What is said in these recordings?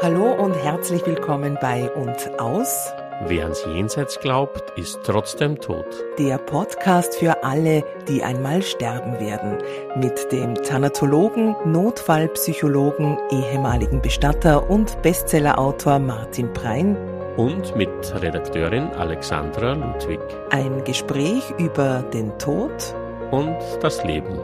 Hallo und herzlich willkommen bei Und Aus. Wer ans Jenseits glaubt, ist trotzdem tot. Der Podcast für alle, die einmal sterben werden. Mit dem Thanatologen, Notfallpsychologen, ehemaligen Bestatter und Bestsellerautor Martin Prein. Und mit Redakteurin Alexandra Ludwig. Ein Gespräch über den Tod und das Leben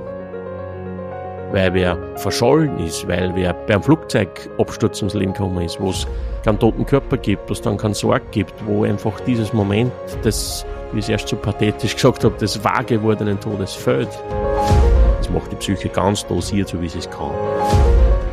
weil wer verschollen ist, weil wer beim Flugzeugabsturz ums Leben gekommen ist, wo es keinen toten Körper gibt, wo es dann keinen Sorg gibt, wo einfach dieses Moment, das, wie ich es erst so pathetisch gesagt habe, des wahr gewordenen Todes fällt. Das macht die Psyche ganz dosiert, so wie sie es kann.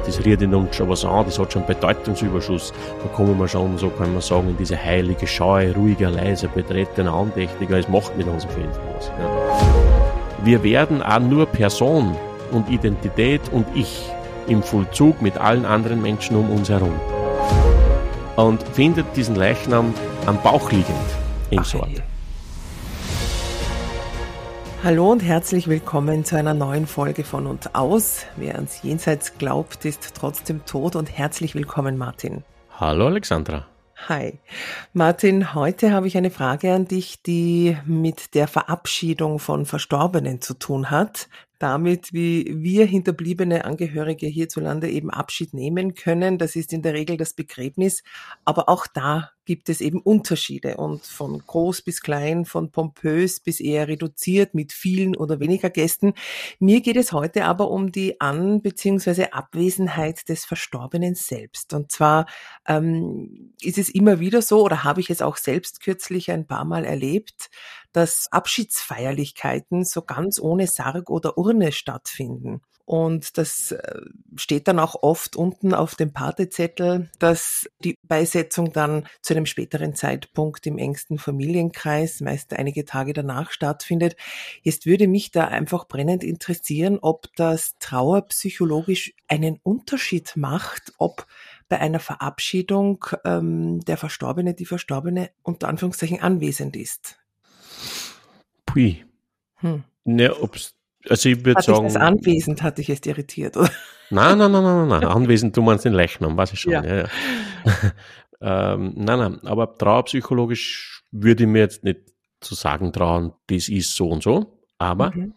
Das redet uns schon was an, das hat schon einen Bedeutungsüberschuss. Da kommen wir schon, so kann man sagen, in diese heilige, scheue, ruhige, leise, betretene, andächtige. Es macht mit uns auf jeden Fall was. Ja. Wir werden auch nur Person und Identität und Ich im Vollzug mit allen anderen Menschen um uns herum. Und findet diesen Leichnam am Bauch liegend im Sorg. Hallo und herzlich willkommen zu einer neuen Folge von und aus. Wer ans Jenseits glaubt, ist trotzdem tot und herzlich willkommen, Martin. Hallo, Alexandra. Hi. Martin, heute habe ich eine Frage an dich, die mit der Verabschiedung von Verstorbenen zu tun hat damit, wie wir hinterbliebene Angehörige hierzulande eben Abschied nehmen können. Das ist in der Regel das Begräbnis. Aber auch da gibt es eben Unterschiede und von groß bis klein, von pompös bis eher reduziert mit vielen oder weniger Gästen. Mir geht es heute aber um die An- bzw. Abwesenheit des Verstorbenen selbst. Und zwar ähm, ist es immer wieder so, oder habe ich es auch selbst kürzlich ein paar Mal erlebt, dass Abschiedsfeierlichkeiten so ganz ohne Sarg oder Urne stattfinden. Und das äh, steht dann auch oft unten auf dem Partezettel, dass die Beisetzung dann zu einem späteren Zeitpunkt im engsten Familienkreis, meist einige Tage danach stattfindet. Jetzt würde mich da einfach brennend interessieren, ob das trauerpsychologisch einen Unterschied macht, ob bei einer Verabschiedung ähm, der Verstorbene, die Verstorbene unter Anführungszeichen anwesend ist. Pui. Hm. Ne, ob's, also ich würde sagen. Das anwesend hat dich jetzt irritiert, oder? Nein, nein, nein, nein, nein. Anwesend, du meinst den Leichnam, weiß ich schon. Ja. ja, ja. ähm, nein, nein, aber trauerpsychologisch würde ich mir jetzt nicht zu sagen trauen, das ist so und so. Aber mhm.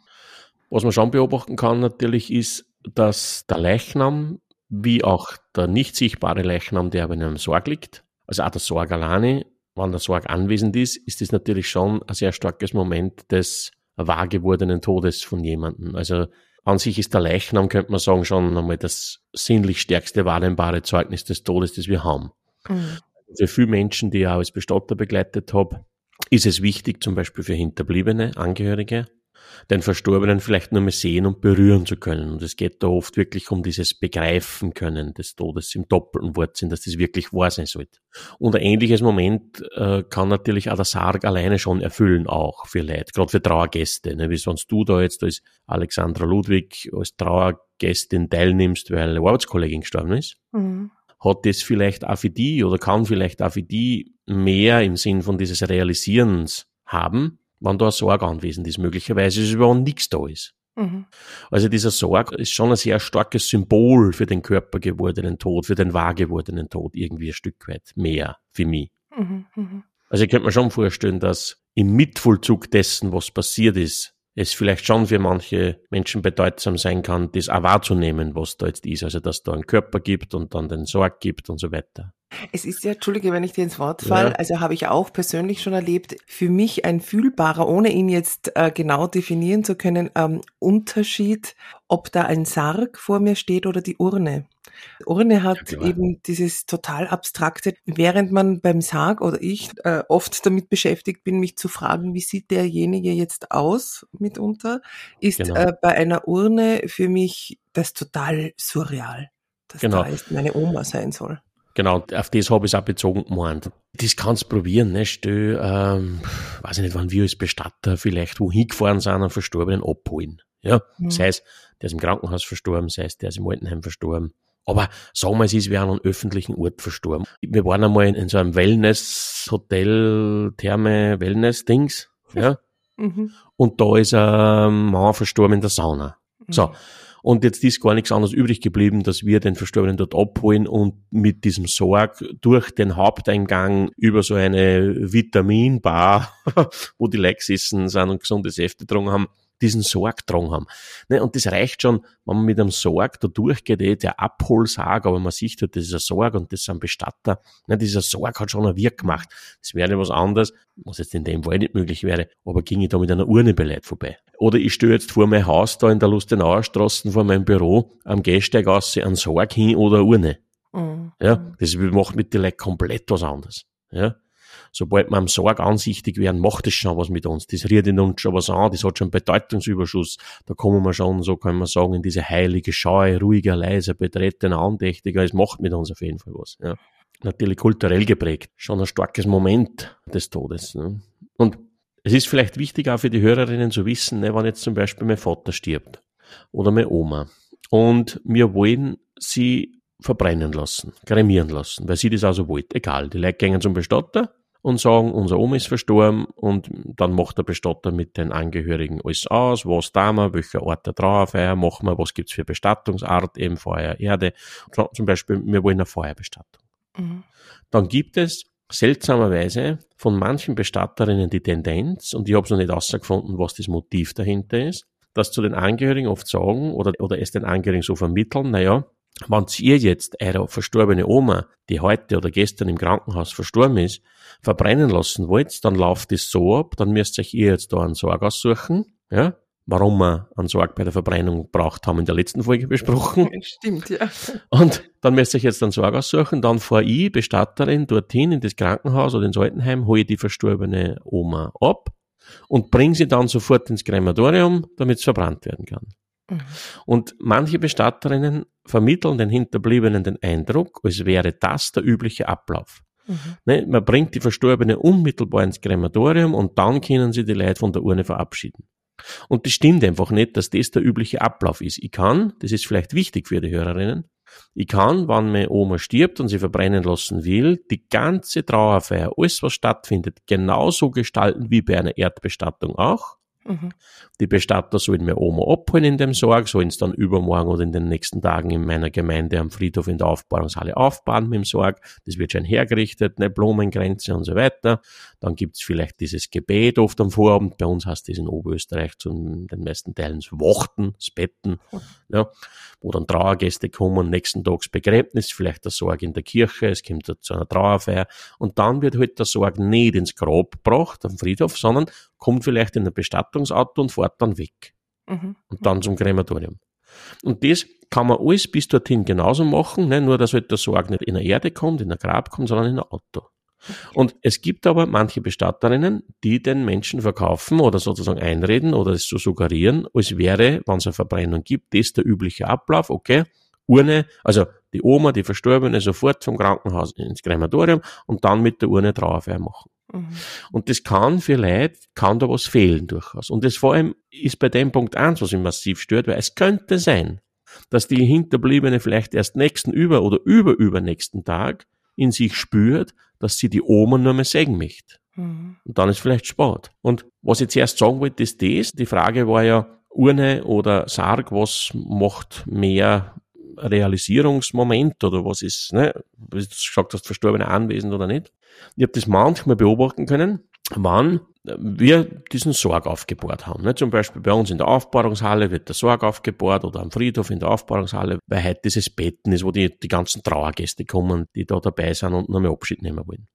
was man schon beobachten kann natürlich ist, dass der Leichnam wie auch der nicht sichtbare Leichnam, der aber in einem Sorg liegt, also auch der Sorg alleine, wenn der Sorg anwesend ist, ist das natürlich schon ein sehr starkes Moment des wahr gewordenen Todes von jemandem. Also an sich ist der Leichnam, könnte man sagen, schon einmal das sinnlich stärkste wahrnehmbare Zeugnis des Todes, das wir haben. Mhm. Für viele Menschen, die ich auch als Bestatter begleitet habe, ist es wichtig, zum Beispiel für Hinterbliebene, Angehörige, den Verstorbenen vielleicht nur mehr sehen und berühren zu können. Und es geht da oft wirklich um dieses Begreifen können des Todes im doppelten Wortsinn, dass das wirklich wahr sein sollte. Und ein ähnliches Moment äh, kann natürlich auch der Sarg alleine schon erfüllen, auch für Leute, gerade für Trauergäste. Ne? Wie sonst du da jetzt als Alexandra Ludwig als Trauergästin teilnimmst, weil eine Arbeitskollegin gestorben ist. Mhm hat das vielleicht auch für die oder kann vielleicht auch für die mehr im Sinn von dieses Realisierens haben, wenn da eine Sorge anwesend ist. Möglicherweise ist es überhaupt nichts da ist. Mhm. Also dieser Sorg ist schon ein sehr starkes Symbol für den Körper gewordenen Tod, für den wahr gewordenen Tod irgendwie ein Stück weit mehr für mich. Mhm, mh. Also ich könnte mir schon vorstellen, dass im Mitvollzug dessen, was passiert ist, es vielleicht schon für manche Menschen bedeutsam sein kann, das auch wahrzunehmen, was da jetzt ist. Also dass da einen Körper gibt und dann den Sorg gibt und so weiter. Es ist ja, Entschuldige, wenn ich dir ins Wort falle, ja. also habe ich auch persönlich schon erlebt, für mich ein fühlbarer, ohne ihn jetzt äh, genau definieren zu können, ähm, Unterschied, ob da ein Sarg vor mir steht oder die Urne. Urne hat ja, eben dieses total abstrakte, während man beim Sarg oder ich äh, oft damit beschäftigt bin, mich zu fragen, wie sieht derjenige jetzt aus mitunter, ist genau. äh, bei einer Urne für mich das total surreal, dass genau. da ist meine Oma sein soll. Genau, auf das habe ich es auch bezogen gemeint. Das kannst du probieren, ne? Stell, ähm, weiß ich nicht, wann wir als Bestatter vielleicht wohin gefahren sind und Verstorbenen abholen. Ja, mhm. sei es, der ist im Krankenhaus verstorben, sei es, der ist im Altenheim verstorben. Aber sagen wir es ist, wir an einem öffentlichen Ort verstorben. Wir waren einmal in, in so einem Wellness-Hotel, Therme-Wellness-Dings, ja. Mhm. Und da ist ein Mann verstorben in der Sauna. So. Und jetzt ist gar nichts anderes übrig geblieben, dass wir den Verstorbenen dort abholen und mit diesem Sorg durch den Haupteingang über so eine Vitaminbar, wo die Leute gesessen sind und gesunde Säfte getrunken haben, diesen Sorg getragen haben. Ne, und das reicht schon, wenn man mit einem Sorg da durchgeht, eh, der Abholsarg, aber man sieht halt, das ist ein Sorg und das sind Bestatter. Ne, dieser Sorg hat schon ein Wirk gemacht. Das wäre was anderes, was jetzt in dem Fall nicht möglich wäre, aber ging ich da mit einer Urne bei vorbei. Oder ich stehe jetzt vor mein Haus da in der Lustenauer Straße vor meinem Büro am Gehsteig aus einen Sorg hin oder eine Urne. Mhm. Ja, das macht mit den Leuten komplett was anderes. Ja sobald wir am Sorg ansichtig werden, macht das schon was mit uns. Das redet uns schon was an, das hat schon Bedeutungsüberschuss. Da kommen wir schon, so kann man sagen, in diese heilige Scheu, ruhiger, leiser, betretene, andächtiger. Es macht mit uns auf jeden Fall was. Ja. Natürlich kulturell geprägt. Schon ein starkes Moment des Todes. Ne? Und es ist vielleicht wichtig auch für die Hörerinnen zu wissen, ne, wenn jetzt zum Beispiel mein Vater stirbt oder meine Oma und wir wollen sie verbrennen lassen, kremieren lassen, weil sie das also wollte. Egal, die Leute gehen zum Bestatter und sagen, unser Oma ist verstorben und dann macht der Bestatter mit den Angehörigen alles aus, was da wir, welcher Ort der Trauerfeier machen wir, was gibt's für Bestattungsart, eben Feuer, Erde. Zum Beispiel, wir wollen eine Feuerbestattung. Mhm. Dann gibt es seltsamerweise von manchen Bestatterinnen die Tendenz, und ich habe es noch nicht herausgefunden, was das Motiv dahinter ist, dass zu den Angehörigen oft sagen oder, oder es den Angehörigen so vermitteln, naja, wenn ihr jetzt eure verstorbene Oma, die heute oder gestern im Krankenhaus verstorben ist, verbrennen lassen wollt, dann läuft es so ab, dann müsst euch ihr jetzt da einen Sorg aussuchen, ja, warum wir einen Sorg bei der Verbrennung braucht, haben wir in der letzten Folge besprochen. Stimmt, ja. Und dann müsst ihr euch jetzt einen Sorg aussuchen, dann fahre ich, Bestatterin, dorthin in das Krankenhaus oder ins Altenheim, hole die verstorbene Oma ab und bringe sie dann sofort ins Krematorium, damit es verbrannt werden kann. Mhm. Und manche Bestatterinnen vermitteln den Hinterbliebenen den Eindruck, als wäre das der übliche Ablauf. Mhm. Ne, man bringt die Verstorbene unmittelbar ins Krematorium und dann können sie die Leute von der Urne verabschieden. Und das stimmt einfach nicht, dass das der übliche Ablauf ist. Ich kann, das ist vielleicht wichtig für die Hörerinnen, ich kann, wenn meine Oma stirbt und sie verbrennen lassen will, die ganze Trauerfeier, alles was stattfindet, genauso gestalten wie bei einer Erdbestattung auch. Mhm. Die Bestatter sollen mir Oma abholen in dem Sorg, sollen es dann übermorgen oder in den nächsten Tagen in meiner Gemeinde am Friedhof in der Aufbahrungshalle aufbauen mit dem Sorg. Das wird schon hergerichtet, eine Blumengrenze und so weiter. Dann gibt's vielleicht dieses Gebet oft am Vorabend. Bei uns heißt das in Oberösterreich zu den meisten Teilen Wachten, das Betten, ja, wo dann Trauergäste kommen, nächsten Tags Begräbnis, vielleicht der Sorg in der Kirche, es kommt zu einer Trauerfeier und dann wird halt der Sorg nicht ins Grab gebracht, am Friedhof, sondern kommt vielleicht in ein Bestattungsauto und fährt dann weg. Mhm. Und dann zum Krematorium. Und das kann man alles bis dorthin genauso machen, ne? nur dass halt der Sorg nicht in der Erde kommt, in der Grab kommt, sondern in ein Auto. Und es gibt aber manche Bestatterinnen, die den Menschen verkaufen oder sozusagen einreden oder es so suggerieren, als wäre, wenn es eine Verbrennung gibt, das der übliche Ablauf, okay, Urne, also die Oma, die Verstorbene, sofort vom Krankenhaus ins Krematorium und dann mit der Urne Trauerfeier machen. Mhm. Und das kann für Leute, kann da was fehlen durchaus. Und das vor allem ist bei dem Punkt eins, was mich massiv stört, weil es könnte sein, dass die Hinterbliebene vielleicht erst nächsten über oder über übernächsten Tag in sich spürt, dass sie die Oma nur mehr sägen möchte. Mhm. Und dann ist vielleicht Sport. Und was ich zuerst sagen wollte, ist das. Die Frage war ja, Urne oder Sarg, was macht mehr Realisierungsmoment oder was ist, ne, wie du gesagt hast, verstorbene anwesend oder nicht. Ich habe das manchmal beobachten können, wann wir diesen Sorg aufgebohrt haben. Ne? Zum Beispiel bei uns in der Aufbahrungshalle wird der Sorg aufgebohrt oder am Friedhof in der Aufbahrungshalle, weil heute dieses Betten ist, wo die, die ganzen Trauergäste kommen, die da dabei sind und noch mehr Abschied nehmen wollen.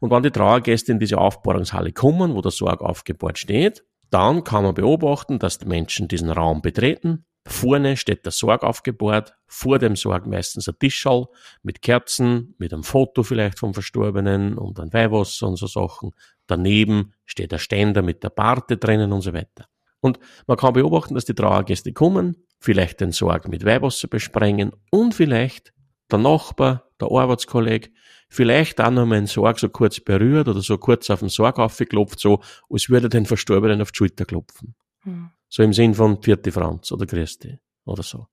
Und wenn die Trauergäste in diese Aufbahrungshalle kommen, wo der Sorg aufgebohrt steht, dann kann man beobachten, dass die Menschen diesen Raum betreten, Vorne steht der Sorg aufgebahrt, vor dem Sorg meistens ein Tischall mit Kerzen, mit einem Foto vielleicht vom Verstorbenen und ein Weihwasser und so Sachen. Daneben steht der Ständer mit der Barte drinnen und so weiter. Und man kann beobachten, dass die Trauergäste kommen, vielleicht den Sorg mit Weihwasser besprengen und vielleicht der Nachbar, der Arbeitskollege, vielleicht auch noch mal einen Sorg so kurz berührt oder so kurz auf den Sorg aufgeklopft, so als würde er den Verstorbenen auf die Schulter klopfen. Hm. So im Sinn von Vierte Franz oder Christi oder so.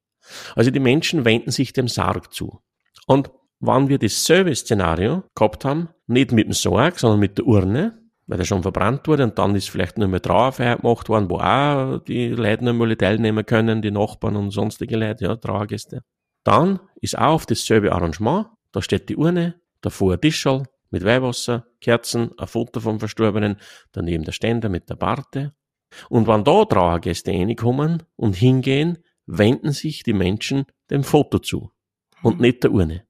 Also die Menschen wenden sich dem Sarg zu. Und wenn wir dasselbe Szenario gehabt haben, nicht mit dem Sarg, sondern mit der Urne, weil der schon verbrannt wurde und dann ist vielleicht nur mehr Trauerfeier gemacht worden, wo auch die Leute noch mal teilnehmen können, die Nachbarn und sonstige Leute, ja, Trauergäste. Dann ist auch auf dasselbe Arrangement, da steht die Urne, davor ein Tischl mit Weihwasser, Kerzen, ein Foto vom Verstorbenen, daneben der Ständer mit der Barte. Und wenn da Trauergäste reinkommen und hingehen, wenden sich die Menschen dem Foto zu und mhm. nicht der Urne.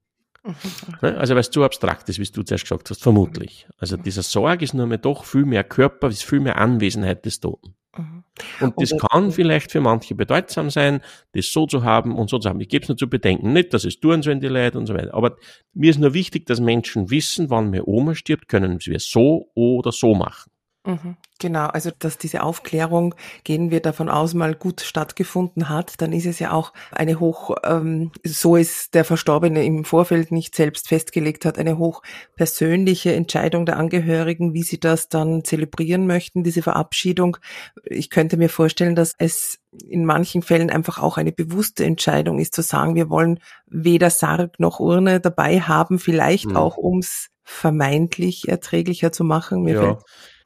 Mhm. Ne? Also weil es zu abstrakt ist, wie du zuerst gesagt hast, vermutlich. Also dieser Sorg ist nur mehr doch viel mehr Körper, ist viel mehr Anwesenheit des Toten. Mhm. Und das kann vielleicht für manche bedeutsam sein, das so zu haben und so zu haben. Ich gebe es nur zu bedenken, nicht, dass es tun sollen die Leute und so weiter. Aber mir ist nur wichtig, dass Menschen wissen, wann mir Oma stirbt, können wir es so oder so machen. Mhm. Genau, also dass diese Aufklärung, gehen wir davon aus, mal gut stattgefunden hat, dann ist es ja auch eine hoch, ähm, so es der Verstorbene im Vorfeld nicht selbst festgelegt hat, eine hoch persönliche Entscheidung der Angehörigen, wie sie das dann zelebrieren möchten, diese Verabschiedung. Ich könnte mir vorstellen, dass es in manchen Fällen einfach auch eine bewusste Entscheidung ist, zu sagen, wir wollen weder Sarg noch Urne dabei haben, vielleicht mhm. auch ums vermeintlich erträglicher zu machen. Mir ja.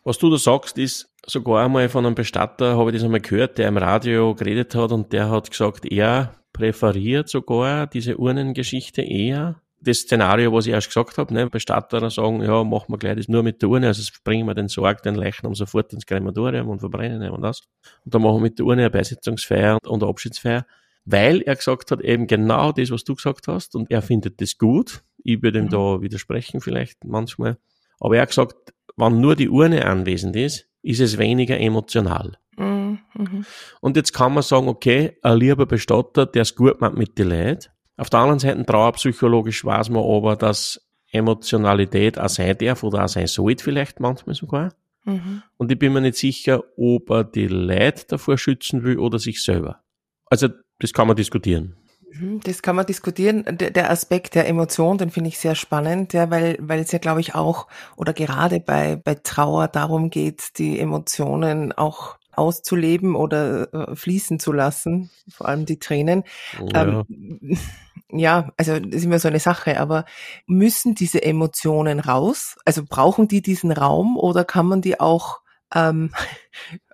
Was du da sagst, ist sogar einmal von einem Bestatter, habe ich das einmal gehört, der im Radio geredet hat und der hat gesagt, er präferiert sogar diese Urnengeschichte eher. Das Szenario, was ich erst gesagt habe, ne, Bestatter sagen, ja, machen wir gleich das nur mit der Urne, also bringen wir den Sarg, den Leichnam sofort ins Krematorium und verbrennen ihn und das. Und dann machen wir mit der Urne eine Beisetzungsfeier und eine Abschiedsfeier, weil er gesagt hat, eben genau das, was du gesagt hast, und er findet das gut. Ich würde ihm mhm. da widersprechen vielleicht manchmal. Aber er hat gesagt, wenn nur die Urne anwesend ist, ist es weniger emotional. Mhm. Und jetzt kann man sagen, okay, ein lieber Bestatter, der es gut macht mit den Leuten. Auf der anderen Seite, trauerpsychologisch weiß man aber, dass Emotionalität auch sein darf oder auch sein sollte vielleicht manchmal sogar. Mhm. Und ich bin mir nicht sicher, ob er die Leute davor schützen will oder sich selber. Also, das kann man diskutieren. Mhm, das kann man diskutieren. Der Aspekt der Emotion, den finde ich sehr spannend, ja, weil, weil es ja, glaube ich, auch oder gerade bei, bei Trauer darum geht, die Emotionen auch auszuleben oder äh, fließen zu lassen, vor allem die Tränen. Ja. Ähm, ja, also das ist immer so eine Sache, aber müssen diese Emotionen raus? Also brauchen die diesen Raum oder kann man die auch ähm,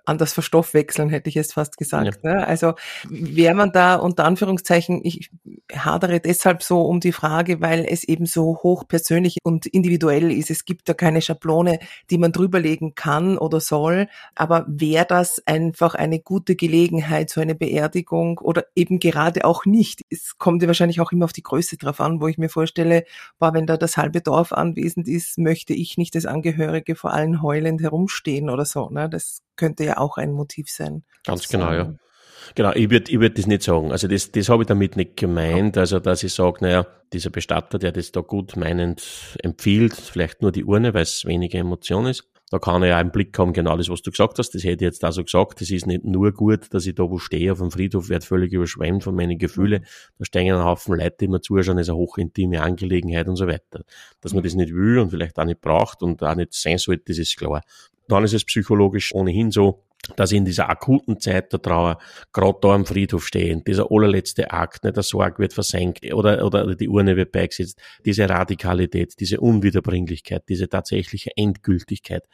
anders verstoffwechseln, hätte ich jetzt fast gesagt. Ja. Ne? Also wäre man da unter Anführungszeichen, ich hadere deshalb so um die Frage, weil es eben so hoch persönlich und individuell ist. Es gibt da keine Schablone, die man drüberlegen kann oder soll. Aber wäre das einfach eine gute Gelegenheit, so eine Beerdigung oder eben gerade auch nicht? Es kommt ja wahrscheinlich auch immer auf die Größe drauf an, wo ich mir vorstelle, boah, wenn da das halbe Dorf anwesend ist, möchte ich nicht als Angehörige vor allen heulend herumstehen oder so. Ne? Das könnte ja auch ein Motiv sein. Ganz genau, ja. Genau, ich würde ich würd das nicht sagen. Also das, das habe ich damit nicht gemeint. Also dass ich sage, naja, dieser Bestatter, der das da gut meinend empfiehlt, vielleicht nur die Urne, weil es weniger Emotion ist. Da kann er ja einen Blick haben, genau das, was du gesagt hast. Das hätte ich jetzt auch so gesagt. Das ist nicht nur gut, dass ich da wo stehe auf dem Friedhof, werde völlig überschwemmt von meinen Gefühlen. Da stehen ein Haufen Leute, die mir zuschauen, das ist eine hochintime Angelegenheit und so weiter. Dass man das nicht will und vielleicht auch nicht braucht und auch nicht sein sollte, das ist klar dann ist es psychologisch ohnehin so, dass in dieser akuten Zeit der Trauer gerade da am Friedhof stehen, dieser allerletzte Akt, ne, der Sorg wird versenkt oder, oder die Urne wird beigesetzt, diese Radikalität, diese Unwiederbringlichkeit, diese tatsächliche Endgültigkeit,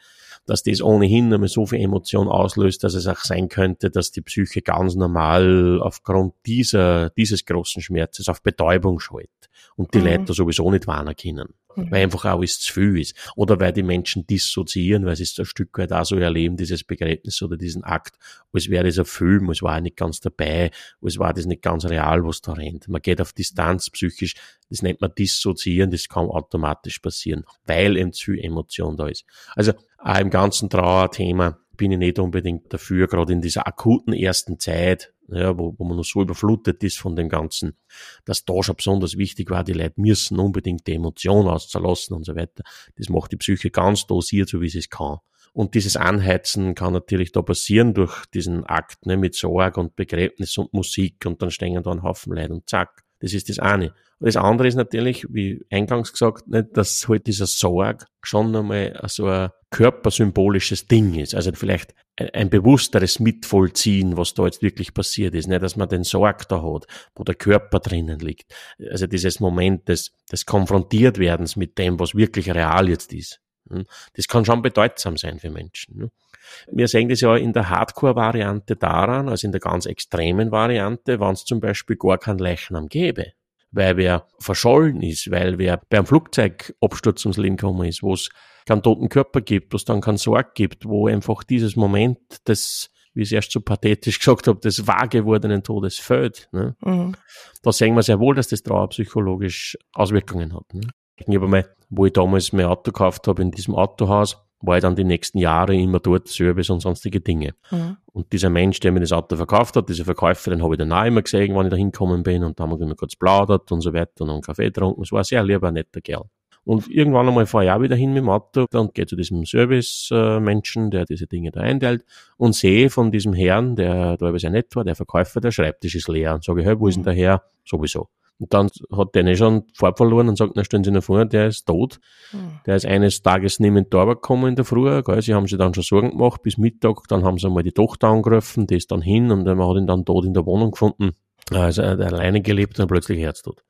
dass das ohnehin einmal so viel Emotion auslöst, dass es auch sein könnte, dass die Psyche ganz normal aufgrund dieser, dieses großen Schmerzes auf Betäubung schaltet und die mhm. Leute sowieso nicht warnen können mhm. weil einfach auch es zu viel ist. Oder weil die Menschen dissoziieren, weil sie es ein Stück weit auch so erleben, dieses Begräbnis oder diesen Akt, als wäre das ein Film, als war er nicht ganz dabei, als war das nicht ganz real, was da rennt. Man geht auf Distanz psychisch, das nennt man dissoziieren, das kann automatisch passieren, weil eben zu viel Emotion da ist. Also auch im ganzen Trauerthema bin ich nicht unbedingt dafür, gerade in dieser akuten ersten Zeit, ja, wo, wo man noch so überflutet ist von dem Ganzen, dass da schon besonders wichtig war, die Leute müssen unbedingt die Emotion auszulassen und so weiter. Das macht die Psyche ganz dosiert, so wie sie es kann. Und dieses Anheizen kann natürlich da passieren durch diesen Akt ne, mit Sorg und Begräbnis und Musik und dann stehen da ein Haufen Leute und zack. Das ist das eine. Das andere ist natürlich, wie eingangs gesagt, nicht, dass halt dieser Sorg schon einmal so ein körpersymbolisches Ding ist. Also vielleicht ein bewussteres Mitvollziehen, was da jetzt wirklich passiert ist. Nicht, dass man den Sorg da hat, wo der Körper drinnen liegt. Also dieses Moment des, des Konfrontiertwerdens mit dem, was wirklich real jetzt ist. Hm? Das kann schon bedeutsam sein für Menschen. Ne? Wir sehen das ja in der Hardcore-Variante daran, also in der ganz extremen Variante, wenn es zum Beispiel gar keinen Leichnam gäbe weil wer verschollen ist, weil wer beim Flugzeugabsturz ums Leben gekommen ist, wo es keinen toten Körper gibt, wo es dann keinen Sorg gibt, wo einfach dieses Moment des, wie ich es erst so pathetisch gesagt habe, des wahr gewordenen Todes fällt. Ne? Mhm. Da sehen wir sehr wohl, dass das trauerpsychologisch Auswirkungen hat. Ne? Ich habe mal, wo ich damals mein Auto gekauft habe, in diesem Autohaus, war ich dann die nächsten Jahre immer dort, Service und sonstige Dinge. Mhm. Und dieser Mensch, der mir das Auto verkauft hat, dieser Verkäufer, den habe ich dann auch immer gesehen, wann ich da hingekommen bin und da haben wir immer kurz plaudert und so weiter und einen Kaffee getrunken. Es war ein sehr lieber, netter Kerl. Und irgendwann einmal fahre ich auch wieder hin mit dem Auto und gehe zu diesem Service-Menschen, der diese Dinge da einteilt und sehe von diesem Herrn, der da sehr nett war, der Verkäufer, der Schreibtisch ist leer. Und sage, hey, wo ist denn der Herr? Sowieso. Und dann hat der nicht schon Farbe verloren und sagt, na stellen Sie noch vor, der ist tot. Mhm. Der ist eines Tages nicht mehr in die Arbeit gekommen in der Früh. Gell? Sie haben sich dann schon Sorgen gemacht bis Mittag. Dann haben sie einmal die Tochter angerufen, die ist dann hin und man hat ihn dann tot in der Wohnung gefunden. Also er hat alleine gelebt und plötzlich Herztod.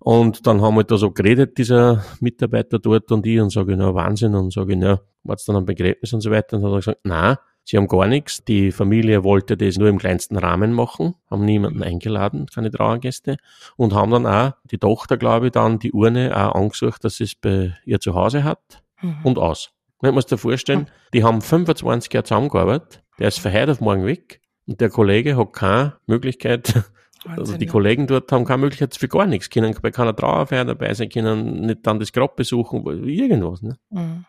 Und dann haben wir da so geredet, dieser Mitarbeiter dort und ich, und sage, na Wahnsinn, und sage, na, war's dann am Begräbnis und so weiter. Und dann hat er gesagt, na, Sie haben gar nichts. Die Familie wollte das nur im kleinsten Rahmen machen, haben niemanden eingeladen, keine Trauergäste, und haben dann auch, die Tochter, glaube ich, dann die Urne auch angesucht, dass sie es bei ihr zu Hause hat mhm. und aus. Man muss dir vorstellen, mhm. die haben 25 Jahre zusammengearbeitet, der ist von heute auf morgen weg und der Kollege hat keine Möglichkeit, Wahnsinn, also die ja. Kollegen dort haben keine Möglichkeit für gar nichts, können bei keiner Trauerfeier dabei sein, können nicht dann das Grab besuchen, irgendwas. Ne? Mhm.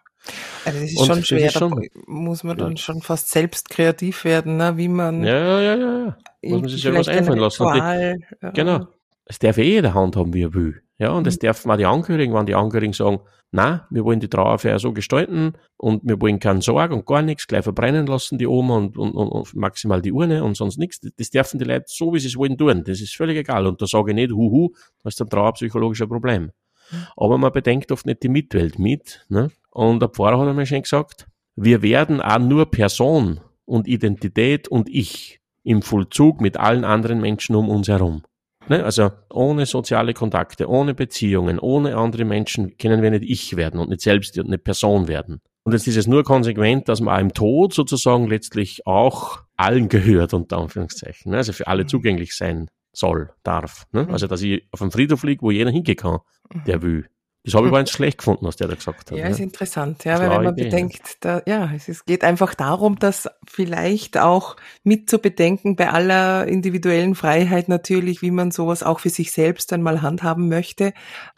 Also das ist und schon schwer, ist schon, muss man dann ja. schon fast selbst kreativ werden, ne? wie man. Ja, ja, ja, ja. Muss man sich ja was einfallen lassen. Die, ja. Genau. Es darf eh jeder handhaben, wie er will. Ja, und es mhm. darf mal die Angehörigen, wenn die Angehörigen sagen, na, wir wollen die Trauerfeier so gestalten und wir wollen keinen Sorg und gar nichts, gleich verbrennen lassen die Oma und, und, und maximal die Urne und sonst nichts. Das dürfen die Leute so, wie sie es wollen, tun. Das ist völlig egal. Und da sage ich nicht, huhu, das ist ein trauerpsychologischer Problem. Mhm. Aber man bedenkt oft nicht die Mitwelt mit. Ne? Und der Pfarrer hat einmal schon gesagt, wir werden auch nur Person und Identität und Ich im Vollzug mit allen anderen Menschen um uns herum. Ne? Also ohne soziale Kontakte, ohne Beziehungen, ohne andere Menschen können wir nicht Ich werden und nicht selbst eine Person werden. Und jetzt ist es nur konsequent, dass man auch im Tod sozusagen letztlich auch allen gehört, unter Anführungszeichen. Ne? Also für alle mhm. zugänglich sein soll, darf. Ne? Also dass ich auf einen Friedhof liege, wo jeder hingehen kann, der mhm. will. Das habe ich aber nicht schlecht gefunden, was der da gesagt hat. Ja, ist interessant, ja, weil wenn man Idee, bedenkt, da, ja, es ist, geht einfach darum, dass vielleicht auch mit zu bedenken bei aller individuellen Freiheit natürlich, wie man sowas auch für sich selbst einmal handhaben möchte.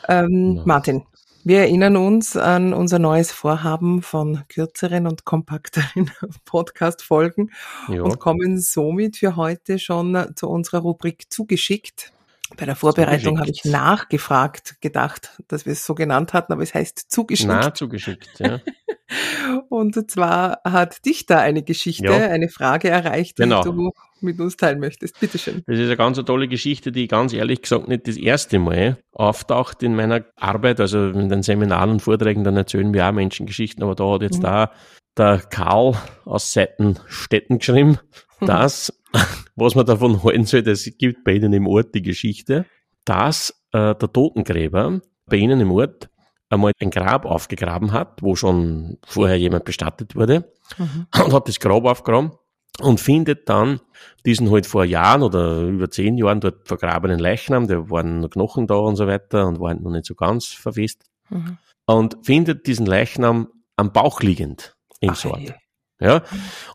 Ähm, ja. Martin, wir erinnern uns an unser neues Vorhaben von kürzeren und kompakteren Podcast-Folgen ja. und kommen somit für heute schon zu unserer Rubrik zugeschickt. Bei der Vorbereitung habe ich nachgefragt, gedacht, dass wir es so genannt hatten, aber es heißt zugeschickt. Na, zugeschickt, ja. Und zwar hat dich da eine Geschichte, ja. eine Frage erreicht, die genau. du mit uns teilen möchtest. Bitteschön. Das ist eine ganz tolle Geschichte, die ganz ehrlich gesagt nicht das erste Mal auftaucht in meiner Arbeit. Also in den Seminaren und Vorträgen, dann erzählen wir auch Menschengeschichten, aber da hat jetzt mhm. da der Karl aus Seitenstetten geschrieben, dass was man davon halten soll, das gibt bei Ihnen im Ort die Geschichte, dass äh, der Totengräber bei Ihnen im Ort einmal ein Grab aufgegraben hat, wo schon vorher jemand bestattet wurde mhm. und hat das Grab aufgegraben und findet dann diesen halt vor Jahren oder über zehn Jahren dort vergrabenen Leichnam, da waren noch Knochen da und so weiter und waren noch nicht so ganz verwest mhm. und findet diesen Leichnam am Bauch liegend im Sort. Ja,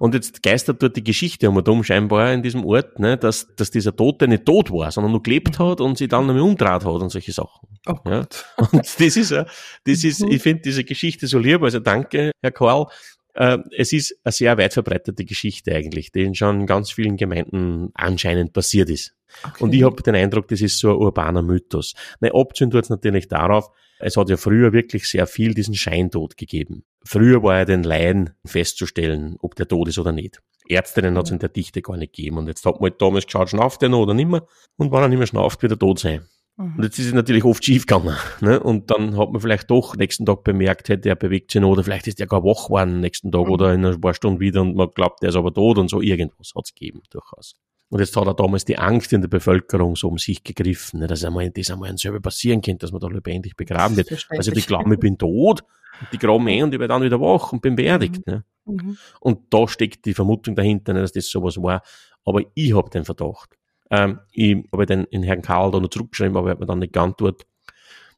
und jetzt geistert dort die Geschichte um und um scheinbar in diesem Ort, ne, dass, dass dieser Tote nicht tot war, sondern nur gelebt hat und sich dann nämlich umdraht hat und solche Sachen. Oh ja. Und das ist, ja, das ist, ich finde diese Geschichte so lieb, also danke, Herr Karl. Äh, es ist eine sehr weit verbreitete Geschichte eigentlich, die in schon ganz vielen Gemeinden anscheinend passiert ist. Okay. Und ich habe den Eindruck, das ist so ein urbaner Mythos. Ne, abziehen tut es natürlich darauf, es hat ja früher wirklich sehr viel diesen Scheintod gegeben. Früher war ja den Laien festzustellen, ob der tot ist oder nicht. Ärztinnen hat es in der Dichte gar nicht gegeben. Und jetzt hat man halt damals geschaut, schnauft der noch oder nicht mehr? Und wenn er nicht mehr schnauft, wird er tot sein. Mhm. Und jetzt ist es natürlich oft schief gegangen. Ne? Und dann hat man vielleicht doch nächsten Tag bemerkt, hätte er bewegt sich noch, oder vielleicht ist er gar wach geworden nächsten Tag mhm. oder in ein paar Stunden wieder und man glaubt, der ist aber tot und so. Irgendwas hat es gegeben, durchaus. Und jetzt hat er damals die Angst in der Bevölkerung so um sich gegriffen, ne, dass einmal, das einmal selber passieren könnte, dass man da lebendig begraben wird. Also die glauben, ich bin tot. Die graben eh und ich werde dann wieder wach und bin beerdigt. Mhm. Ne? Mhm. Und da steckt die Vermutung dahinter, dass das sowas war. Aber ich habe den Verdacht. Ähm, ich habe den in Herrn Karl da noch zurückgeschrieben, aber er hat mir dann nicht geantwortet.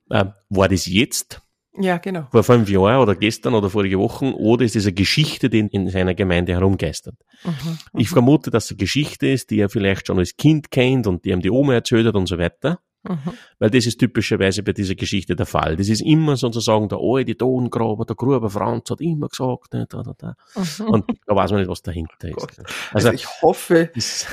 Ähm, war das jetzt? Ja, genau. Vor fünf Jahren oder gestern oder vorige Wochen oder ist es eine Geschichte, die in seiner Gemeinde herumgeistert? Mhm, ich mhm. vermute, dass es eine Geschichte ist, die er vielleicht schon als Kind kennt und die ihm die Oma erzählt hat und so weiter. Mhm. Weil das ist typischerweise bei dieser Geschichte der Fall. Das ist immer sozusagen der alte Tongraber, der Gruber Franz hat immer gesagt, ne, da, da, da. Mhm. Und da weiß man nicht, was dahinter ist. Ne. Also, also, ich hoffe, ich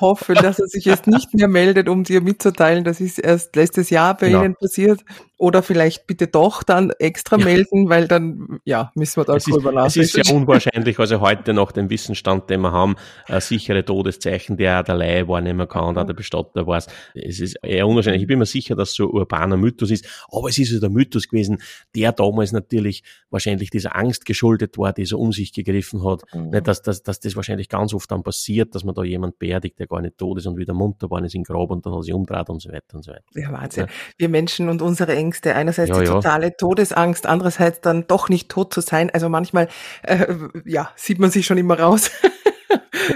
hoffe, dass er sich jetzt nicht mehr meldet, um dir mitzuteilen, das ist erst letztes Jahr bei ja. Ihnen passiert. Oder vielleicht bitte doch dann extra ja. melden, weil dann, ja, müssen wir da es drüber nachdenken. Es ist sehr unwahrscheinlich, also heute nach dem Wissensstand, den wir haben, äh, sichere Todeszeichen, der der Laie wahrnehmen kann, mhm. der Bestatter weiß. Es ist eher unwahrscheinlich. Ich bin mir sicher, dass so ein urbaner Mythos ist, aber es ist so der Mythos gewesen, der damals natürlich wahrscheinlich dieser Angst geschuldet war, die so um sich gegriffen hat. Mhm. Dass, dass, dass das wahrscheinlich ganz oft dann passiert, dass man da jemand beerdigt, der gar nicht tot ist und wieder munter war, ist im Grab und dann hat sich umdreht und so weiter und so weiter. Ja, Wahnsinn. Ja. Wir Menschen und unsere Ängste Ängste. Einerseits ja, die totale ja. Todesangst, andererseits dann doch nicht tot zu sein. Also manchmal, äh, ja, sieht man sich schon immer raus,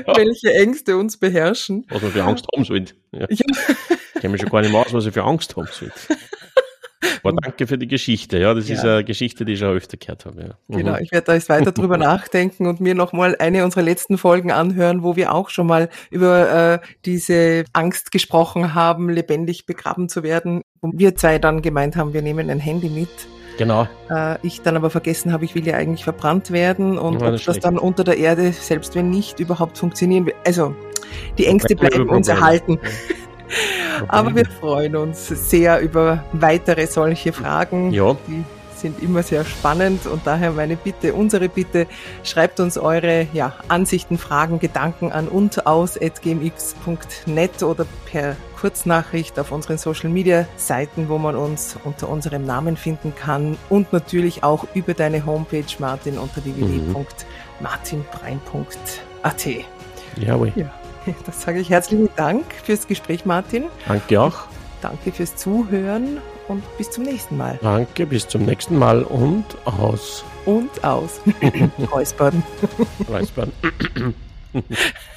ja. welche Ängste uns beherrschen. Was man für Angst haben sollte. Ja. Ich kenne mich schon gar nicht mehr aus, was ich für Angst haben sollte. Aber danke für die Geschichte. Ja, das ja. ist eine Geschichte, die ich schon öfter gehört habe. Ja. Mhm. Genau, ich werde da jetzt weiter drüber nachdenken und mir nochmal eine unserer letzten Folgen anhören, wo wir auch schon mal über äh, diese Angst gesprochen haben, lebendig begraben zu werden. Wo wir zwei dann gemeint haben, wir nehmen ein Handy mit. Genau. Äh, ich dann aber vergessen habe, ich will ja eigentlich verbrannt werden und ja, das ob das dann unter der Erde, selbst wenn nicht, überhaupt funktionieren will. Also, die Ängste bleiben uns erhalten. Aber wir freuen uns sehr über weitere solche Fragen. Ja. Die sind immer sehr spannend und daher meine Bitte, unsere Bitte, schreibt uns eure ja, Ansichten, Fragen, Gedanken an und aus gmx.net oder per Kurznachricht auf unseren Social Media Seiten, wo man uns unter unserem Namen finden kann und natürlich auch über deine Homepage Martin unter www.martinbrein.at. Jawohl. Ja. Das sage ich herzlichen Dank fürs Gespräch, Martin. Danke auch. Danke fürs Zuhören und bis zum nächsten Mal. Danke, bis zum nächsten Mal und aus. Und aus. Räuspern. Räuspern.